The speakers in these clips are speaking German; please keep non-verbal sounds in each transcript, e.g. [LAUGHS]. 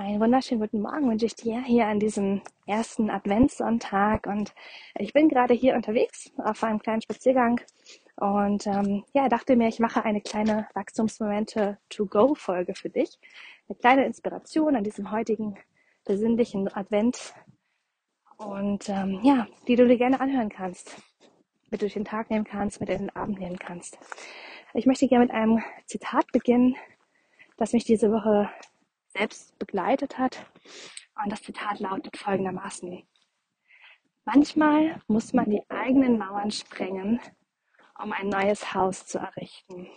Einen wunderschönen guten Morgen wünsche ich dir hier an diesem ersten Adventssonntag. Und ich bin gerade hier unterwegs auf einem kleinen Spaziergang und ähm, ja, dachte mir, ich mache eine kleine Wachstumsmomente To-Go-Folge für dich. Eine kleine Inspiration an diesem heutigen besinnlichen Advent. Und ähm, ja, die du dir gerne anhören kannst, mit durch den Tag nehmen kannst, mit in den Abend nehmen kannst. Ich möchte gerne mit einem Zitat beginnen, das mich diese Woche selbst begleitet hat. Und das Zitat lautet folgendermaßen. Manchmal muss man die eigenen Mauern sprengen, um ein neues Haus zu errichten.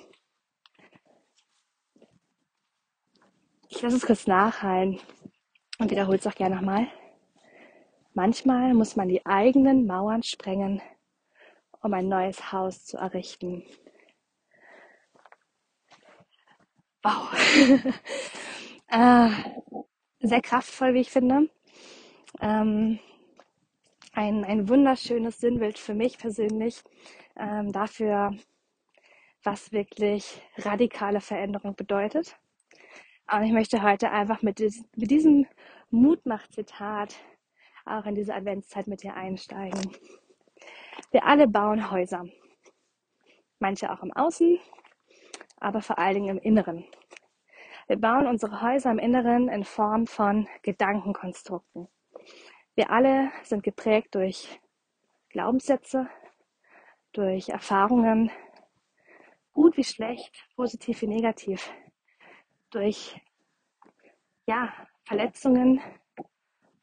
Ich lasse es kurz nachhallen und wiederhole es auch gerne nochmal. Manchmal muss man die eigenen Mauern sprengen, um ein neues Haus zu errichten. Wow. [LAUGHS] Äh, sehr kraftvoll, wie ich finde. Ähm, ein, ein wunderschönes Sinnbild für mich persönlich ähm, dafür, was wirklich radikale Veränderung bedeutet. Und ich möchte heute einfach mit, mit diesem Mutmach-Zitat auch in diese Adventszeit mit dir einsteigen. Wir alle bauen Häuser. Manche auch im Außen, aber vor allen Dingen im Inneren. Wir bauen unsere Häuser im Inneren in Form von Gedankenkonstrukten. Wir alle sind geprägt durch Glaubenssätze, durch Erfahrungen, gut wie schlecht, positiv wie negativ, durch ja, Verletzungen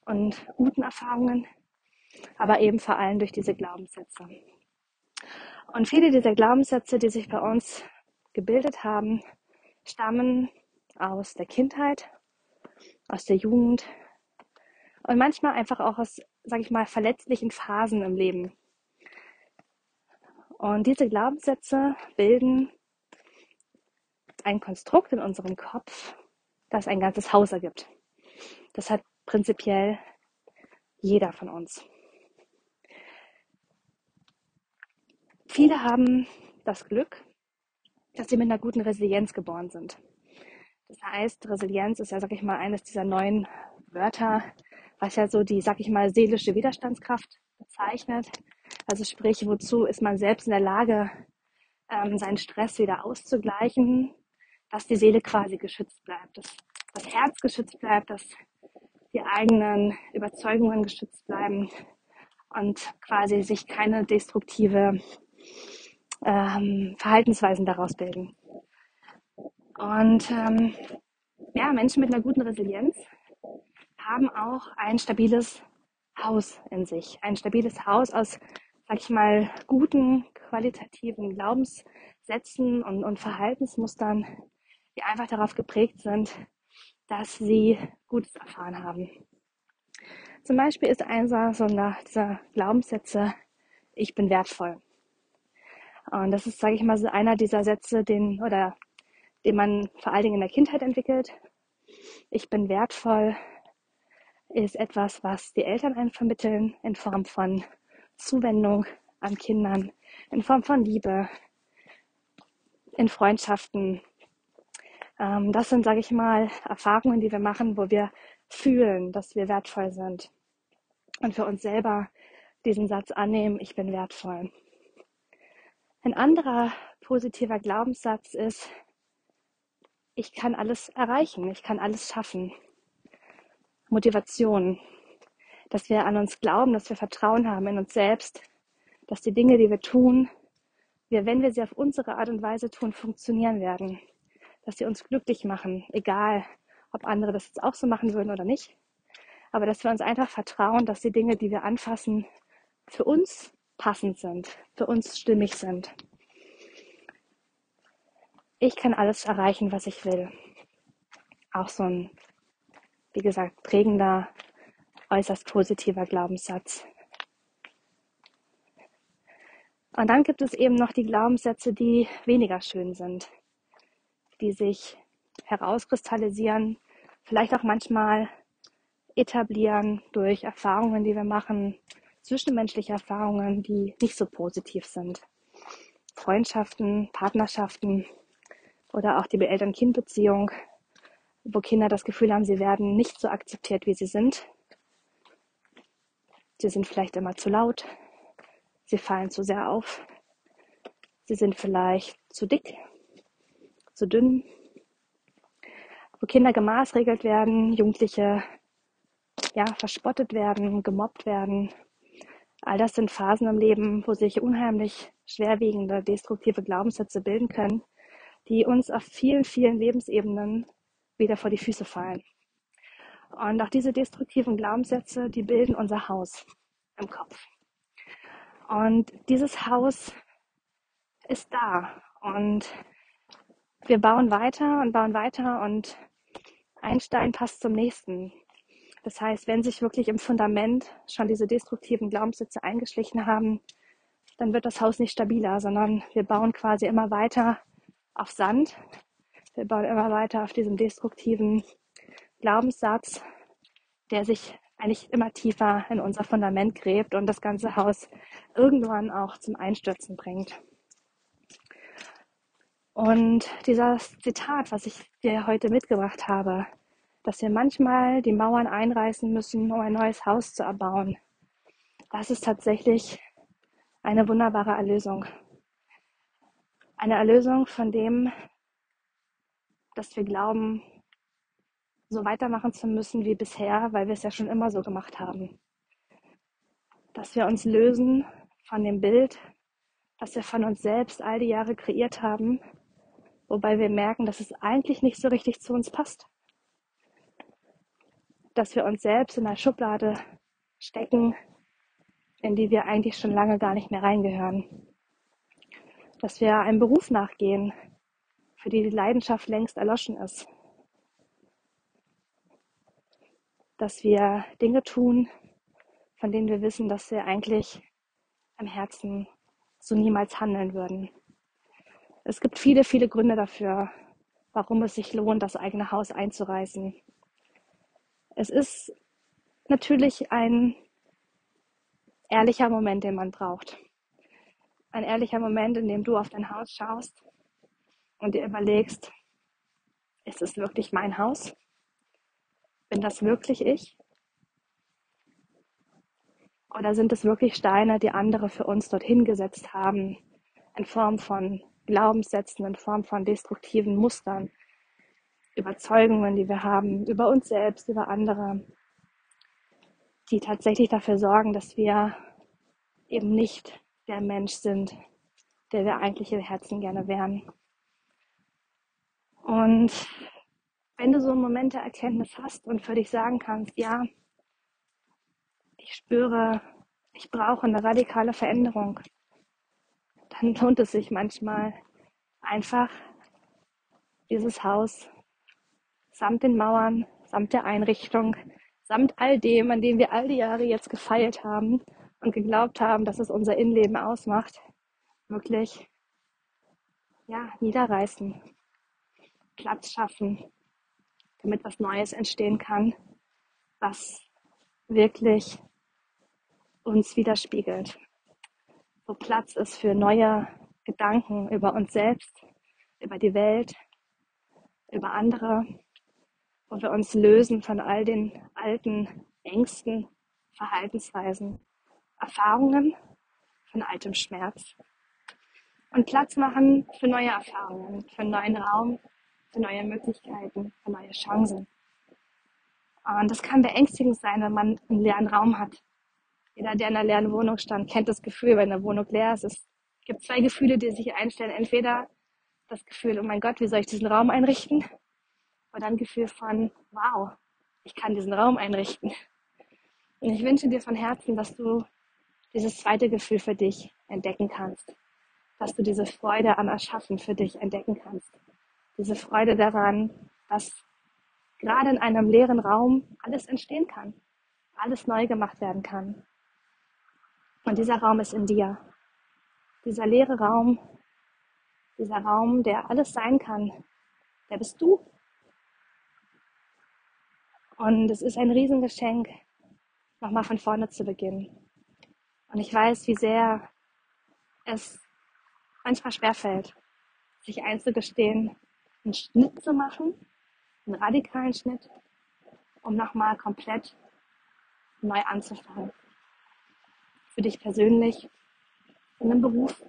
und guten Erfahrungen, aber eben vor allem durch diese Glaubenssätze. Und viele dieser Glaubenssätze, die sich bei uns gebildet haben, stammen aus der Kindheit, aus der Jugend und manchmal einfach auch aus, sage ich mal, verletzlichen Phasen im Leben. Und diese Glaubenssätze bilden ein Konstrukt in unserem Kopf, das ein ganzes Haus ergibt. Das hat prinzipiell jeder von uns. Viele haben das Glück, dass sie mit einer guten Resilienz geboren sind. Das heißt, Resilienz ist ja, sag ich mal, eines dieser neuen Wörter, was ja so die, sag ich mal, seelische Widerstandskraft bezeichnet. Also sprich, wozu ist man selbst in der Lage, ähm, seinen Stress wieder auszugleichen, dass die Seele quasi geschützt bleibt, dass das Herz geschützt bleibt, dass die eigenen Überzeugungen geschützt bleiben und quasi sich keine destruktive ähm, Verhaltensweisen daraus bilden. Und ähm, ja, Menschen mit einer guten Resilienz haben auch ein stabiles Haus in sich. Ein stabiles Haus aus, sag ich mal, guten, qualitativen Glaubenssätzen und, und Verhaltensmustern, die einfach darauf geprägt sind, dass sie Gutes erfahren haben. Zum Beispiel ist einer so dieser Glaubenssätze, ich bin wertvoll. Und das ist, sage ich mal, so einer dieser Sätze, den, oder den man vor allen Dingen in der Kindheit entwickelt. Ich bin wertvoll ist etwas, was die Eltern einen vermitteln in Form von Zuwendung an Kindern, in Form von Liebe, in Freundschaften. Ähm, das sind, sage ich mal, Erfahrungen, die wir machen, wo wir fühlen, dass wir wertvoll sind und für uns selber diesen Satz annehmen, ich bin wertvoll. Ein anderer positiver Glaubenssatz ist, ich kann alles erreichen, ich kann alles schaffen. Motivation, dass wir an uns glauben, dass wir Vertrauen haben in uns selbst, dass die Dinge, die wir tun, wir, wenn wir sie auf unsere Art und Weise tun, funktionieren werden, dass sie uns glücklich machen, egal ob andere das jetzt auch so machen würden oder nicht, aber dass wir uns einfach vertrauen, dass die Dinge, die wir anfassen, für uns passend sind, für uns stimmig sind ich kann alles erreichen, was ich will. Auch so ein, wie gesagt, prägender, äußerst positiver Glaubenssatz. Und dann gibt es eben noch die Glaubenssätze, die weniger schön sind, die sich herauskristallisieren, vielleicht auch manchmal etablieren durch Erfahrungen, die wir machen, zwischenmenschliche Erfahrungen, die nicht so positiv sind. Freundschaften, Partnerschaften, oder auch die Eltern-Kind-Beziehung, wo Kinder das Gefühl haben, sie werden nicht so akzeptiert, wie sie sind. Sie sind vielleicht immer zu laut, sie fallen zu sehr auf, sie sind vielleicht zu dick, zu dünn, wo Kinder gemaßregelt werden, Jugendliche ja, verspottet werden, gemobbt werden. All das sind Phasen im Leben, wo sich unheimlich schwerwiegende, destruktive Glaubenssätze bilden können, die uns auf vielen, vielen Lebensebenen wieder vor die Füße fallen. Und auch diese destruktiven Glaubenssätze, die bilden unser Haus im Kopf. Und dieses Haus ist da. Und wir bauen weiter und bauen weiter und ein Stein passt zum nächsten. Das heißt, wenn sich wirklich im Fundament schon diese destruktiven Glaubenssätze eingeschlichen haben, dann wird das Haus nicht stabiler, sondern wir bauen quasi immer weiter auf Sand. Wir bauen immer weiter auf diesem destruktiven Glaubenssatz, der sich eigentlich immer tiefer in unser Fundament gräbt und das ganze Haus irgendwann auch zum Einstürzen bringt. Und dieses Zitat, was ich dir heute mitgebracht habe, dass wir manchmal die Mauern einreißen müssen, um ein neues Haus zu erbauen, das ist tatsächlich eine wunderbare Erlösung. Eine Erlösung von dem, dass wir glauben, so weitermachen zu müssen wie bisher, weil wir es ja schon immer so gemacht haben. Dass wir uns lösen von dem Bild, das wir von uns selbst all die Jahre kreiert haben, wobei wir merken, dass es eigentlich nicht so richtig zu uns passt. Dass wir uns selbst in einer Schublade stecken, in die wir eigentlich schon lange gar nicht mehr reingehören. Dass wir einem Beruf nachgehen, für die die Leidenschaft längst erloschen ist. Dass wir Dinge tun, von denen wir wissen, dass wir eigentlich im Herzen so niemals handeln würden. Es gibt viele, viele Gründe dafür, warum es sich lohnt, das eigene Haus einzureißen. Es ist natürlich ein ehrlicher Moment, den man braucht. Ein ehrlicher Moment, in dem du auf dein Haus schaust und dir überlegst, ist es wirklich mein Haus? Bin das wirklich ich? Oder sind es wirklich Steine, die andere für uns dorthin gesetzt haben, in Form von Glaubenssätzen, in Form von destruktiven Mustern, Überzeugungen, die wir haben über uns selbst, über andere, die tatsächlich dafür sorgen, dass wir eben nicht der Mensch sind, der wir eigentlich im Herzen gerne wären. Und wenn du so Momente Erkenntnis hast und für dich sagen kannst, ja, ich spüre, ich brauche eine radikale Veränderung, dann lohnt es sich manchmal einfach dieses Haus samt den Mauern, samt der Einrichtung, samt all dem, an dem wir all die Jahre jetzt gefeilt haben und geglaubt haben, dass es unser Innenleben ausmacht, wirklich ja, niederreißen, Platz schaffen, damit was Neues entstehen kann, was wirklich uns widerspiegelt, wo Platz ist für neue Gedanken über uns selbst, über die Welt, über andere, wo wir uns lösen von all den alten Ängsten, Verhaltensweisen, Erfahrungen, von altem Schmerz. Und Platz machen für neue Erfahrungen, für einen neuen Raum, für neue Möglichkeiten, für neue Chancen. Und das kann beängstigend sein, wenn man einen leeren Raum hat. Jeder, der in einer leeren Wohnung stand, kennt das Gefühl, wenn eine Wohnung leer ist. Es gibt zwei Gefühle, die sich einstellen. Entweder das Gefühl, oh mein Gott, wie soll ich diesen Raum einrichten? Oder ein Gefühl von, wow, ich kann diesen Raum einrichten. Und ich wünsche dir von Herzen, dass du dieses zweite Gefühl für dich entdecken kannst. Dass du diese Freude am Erschaffen für dich entdecken kannst. Diese Freude daran, dass gerade in einem leeren Raum alles entstehen kann. Alles neu gemacht werden kann. Und dieser Raum ist in dir. Dieser leere Raum, dieser Raum, der alles sein kann, der bist du. Und es ist ein Riesengeschenk, nochmal von vorne zu beginnen. Und ich weiß, wie sehr es manchmal schwerfällt, sich einzugestehen, einen Schnitt zu machen, einen radikalen Schnitt, um nochmal komplett neu anzufangen. Für dich persönlich, in einem Beruf,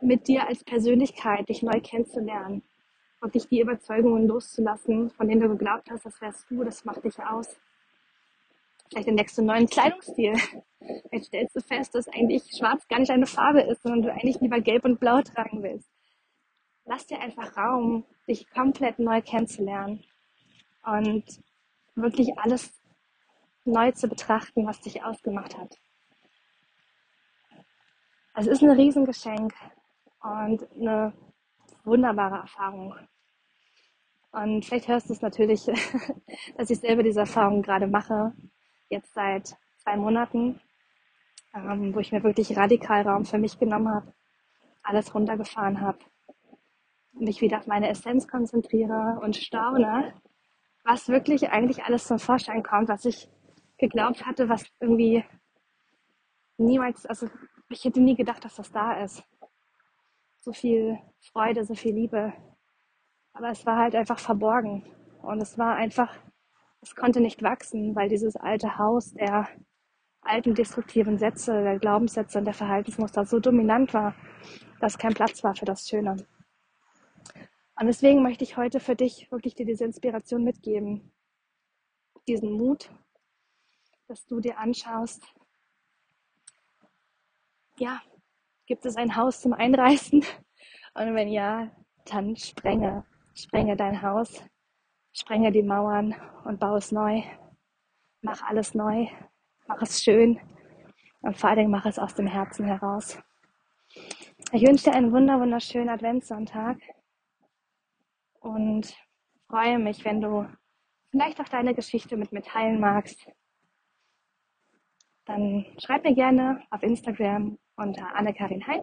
mit dir als Persönlichkeit, dich neu kennenzulernen und dich die Überzeugungen loszulassen, von denen du geglaubt hast, das wärst du, das macht dich aus. Vielleicht entdeckst du einen neuen Kleidungsstil. Vielleicht stellst du fest, dass eigentlich schwarz gar nicht deine Farbe ist, sondern du eigentlich lieber gelb und blau tragen willst. Lass dir einfach Raum, dich komplett neu kennenzulernen und wirklich alles neu zu betrachten, was dich ausgemacht hat. Es ist ein Riesengeschenk und eine wunderbare Erfahrung. Und vielleicht hörst du es natürlich, [LAUGHS] dass ich selber diese Erfahrung gerade mache, jetzt seit zwei Monaten, ähm, wo ich mir wirklich radikal Raum für mich genommen habe, alles runtergefahren habe, mich wieder auf meine Essenz konzentriere und staune, was wirklich eigentlich alles zum Vorschein kommt, was ich geglaubt hatte, was irgendwie niemals, also ich hätte nie gedacht, dass das da ist. So viel Freude, so viel Liebe. Aber es war halt einfach verborgen. Und es war einfach, es konnte nicht wachsen, weil dieses alte Haus der alten destruktiven Sätze, der Glaubenssätze und der Verhaltensmuster so dominant war, dass kein Platz war für das Schöne. Und deswegen möchte ich heute für dich wirklich dir diese Inspiration mitgeben, diesen Mut, dass du dir anschaust, ja, gibt es ein Haus zum Einreißen? Und wenn ja, dann sprenge, sprenge dein Haus, sprenge die Mauern und baue es neu. Mach alles neu, mach es schön und vor allen Dingen mach es aus dem Herzen heraus. Ich wünsche dir einen wunder wunderschönen Adventssonntag und freue mich, wenn du vielleicht auch deine Geschichte mit mir teilen magst. Dann schreib mir gerne auf Instagram unter Anne-Karin Hein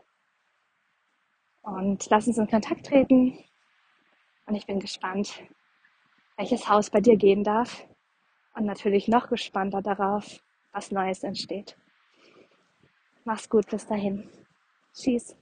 und lass uns in Kontakt treten. Und ich bin gespannt, welches Haus bei dir gehen darf und natürlich noch gespannter darauf, was Neues entsteht. Mach's gut bis dahin. Tschüss.